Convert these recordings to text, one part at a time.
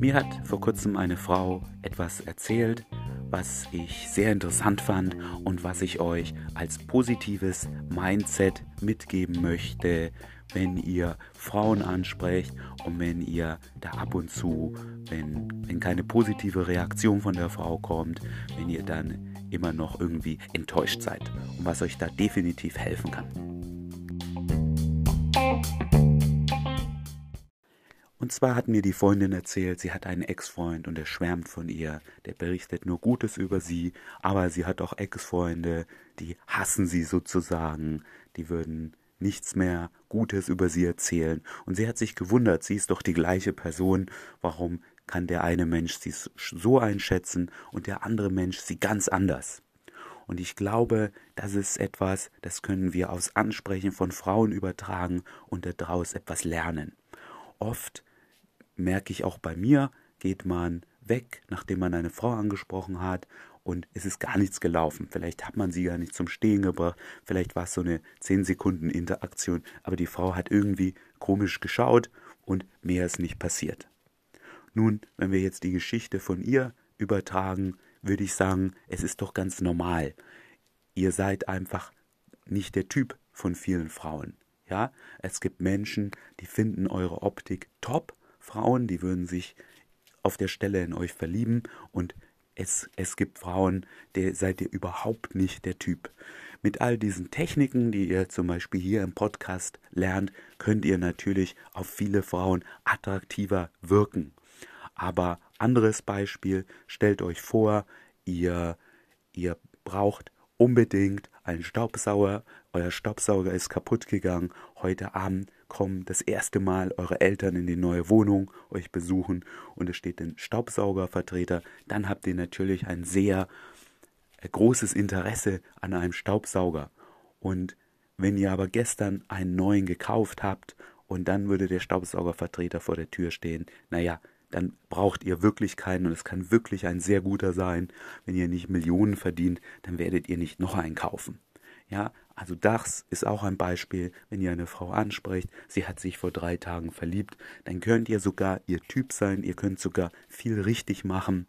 Mir hat vor kurzem eine Frau etwas erzählt, was ich sehr interessant fand und was ich euch als positives Mindset mitgeben möchte, wenn ihr Frauen ansprecht und wenn ihr da ab und zu, wenn, wenn keine positive Reaktion von der Frau kommt, wenn ihr dann immer noch irgendwie enttäuscht seid und was euch da definitiv helfen kann. Und zwar hat mir die Freundin erzählt, sie hat einen Ex-Freund und er schwärmt von ihr, der berichtet nur Gutes über sie, aber sie hat auch Ex-Freunde, die hassen sie sozusagen, die würden nichts mehr Gutes über sie erzählen. Und sie hat sich gewundert, sie ist doch die gleiche Person, warum kann der eine Mensch sie so einschätzen und der andere Mensch sie ganz anders. Und ich glaube, das ist etwas, das können wir aufs Ansprechen von Frauen übertragen und daraus etwas lernen. Oft merke ich auch bei mir, geht man weg, nachdem man eine Frau angesprochen hat und es ist gar nichts gelaufen. Vielleicht hat man sie gar nicht zum Stehen gebracht, vielleicht war es so eine 10 Sekunden Interaktion, aber die Frau hat irgendwie komisch geschaut und mehr ist nicht passiert. Nun, wenn wir jetzt die Geschichte von ihr übertragen, würde ich sagen, es ist doch ganz normal. Ihr seid einfach nicht der Typ von vielen Frauen. Ja, es gibt Menschen, die finden eure Optik top Frauen, die würden sich auf der Stelle in euch verlieben und es, es gibt Frauen, der seid ihr überhaupt nicht der Typ. Mit all diesen Techniken, die ihr zum Beispiel hier im Podcast lernt, könnt ihr natürlich auf viele Frauen attraktiver wirken. Aber anderes Beispiel, stellt euch vor, ihr, ihr braucht unbedingt einen Staubsauger, euer Staubsauger ist kaputt gegangen, heute Abend kommen das erste Mal eure Eltern in die neue Wohnung euch besuchen und es steht ein Staubsaugervertreter, dann habt ihr natürlich ein sehr äh, großes Interesse an einem Staubsauger. Und wenn ihr aber gestern einen neuen gekauft habt und dann würde der Staubsaugervertreter vor der Tür stehen, naja, dann braucht ihr wirklich keinen und es kann wirklich ein sehr guter sein. Wenn ihr nicht Millionen verdient, dann werdet ihr nicht noch einen kaufen. Ja, also das ist auch ein Beispiel, wenn ihr eine Frau ansprecht, sie hat sich vor drei Tagen verliebt, dann könnt ihr sogar ihr Typ sein, ihr könnt sogar viel richtig machen.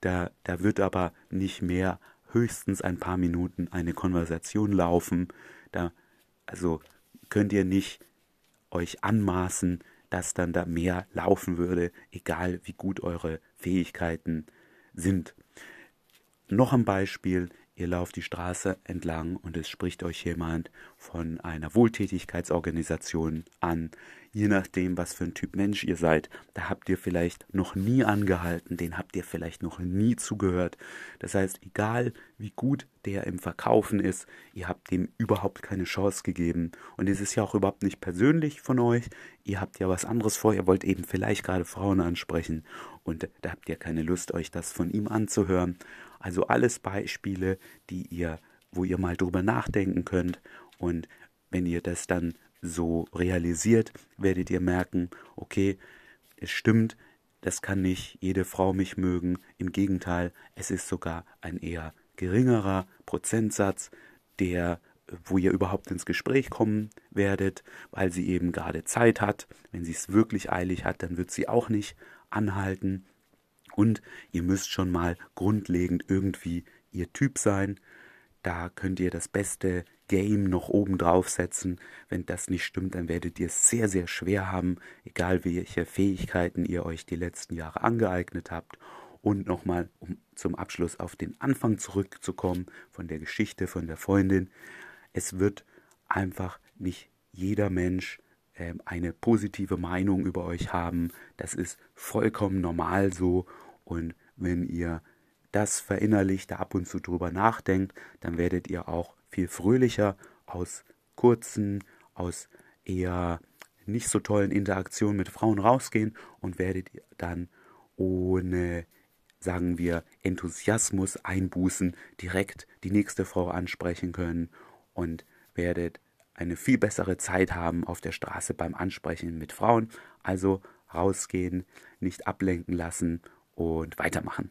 Da, da wird aber nicht mehr höchstens ein paar Minuten eine Konversation laufen. Da, also könnt ihr nicht euch anmaßen, dass dann da mehr laufen würde, egal wie gut eure Fähigkeiten sind. Noch ein Beispiel, Ihr lauft die Straße entlang und es spricht euch jemand von einer Wohltätigkeitsorganisation an. Je nachdem, was für ein Typ Mensch ihr seid, da habt ihr vielleicht noch nie angehalten, den habt ihr vielleicht noch nie zugehört. Das heißt, egal wie gut der im Verkaufen ist, ihr habt dem überhaupt keine Chance gegeben. Und es ist ja auch überhaupt nicht persönlich von euch. Ihr habt ja was anderes vor, ihr wollt eben vielleicht gerade Frauen ansprechen und da habt ihr keine Lust, euch das von ihm anzuhören. Also alles Beispiele, die ihr, wo ihr mal drüber nachdenken könnt und wenn ihr das dann so realisiert, werdet ihr merken, okay, es stimmt, das kann nicht jede Frau mich mögen. Im Gegenteil, es ist sogar ein eher geringerer Prozentsatz, der wo ihr überhaupt ins Gespräch kommen werdet, weil sie eben gerade Zeit hat. Wenn sie es wirklich eilig hat, dann wird sie auch nicht anhalten. Und ihr müsst schon mal grundlegend irgendwie ihr Typ sein. Da könnt ihr das beste Game noch oben drauf setzen. Wenn das nicht stimmt, dann werdet ihr es sehr, sehr schwer haben, egal welche Fähigkeiten ihr euch die letzten Jahre angeeignet habt. Und nochmal, um zum Abschluss auf den Anfang zurückzukommen von der Geschichte von der Freundin. Es wird einfach nicht jeder Mensch äh, eine positive Meinung über euch haben. Das ist vollkommen normal so und wenn ihr das verinnerlicht, da ab und zu drüber nachdenkt, dann werdet ihr auch viel fröhlicher aus kurzen, aus eher nicht so tollen Interaktionen mit Frauen rausgehen und werdet ihr dann ohne, sagen wir, Enthusiasmus einbußen, direkt die nächste Frau ansprechen können und werdet eine viel bessere Zeit haben auf der Straße beim Ansprechen mit Frauen. Also rausgehen, nicht ablenken lassen und weitermachen.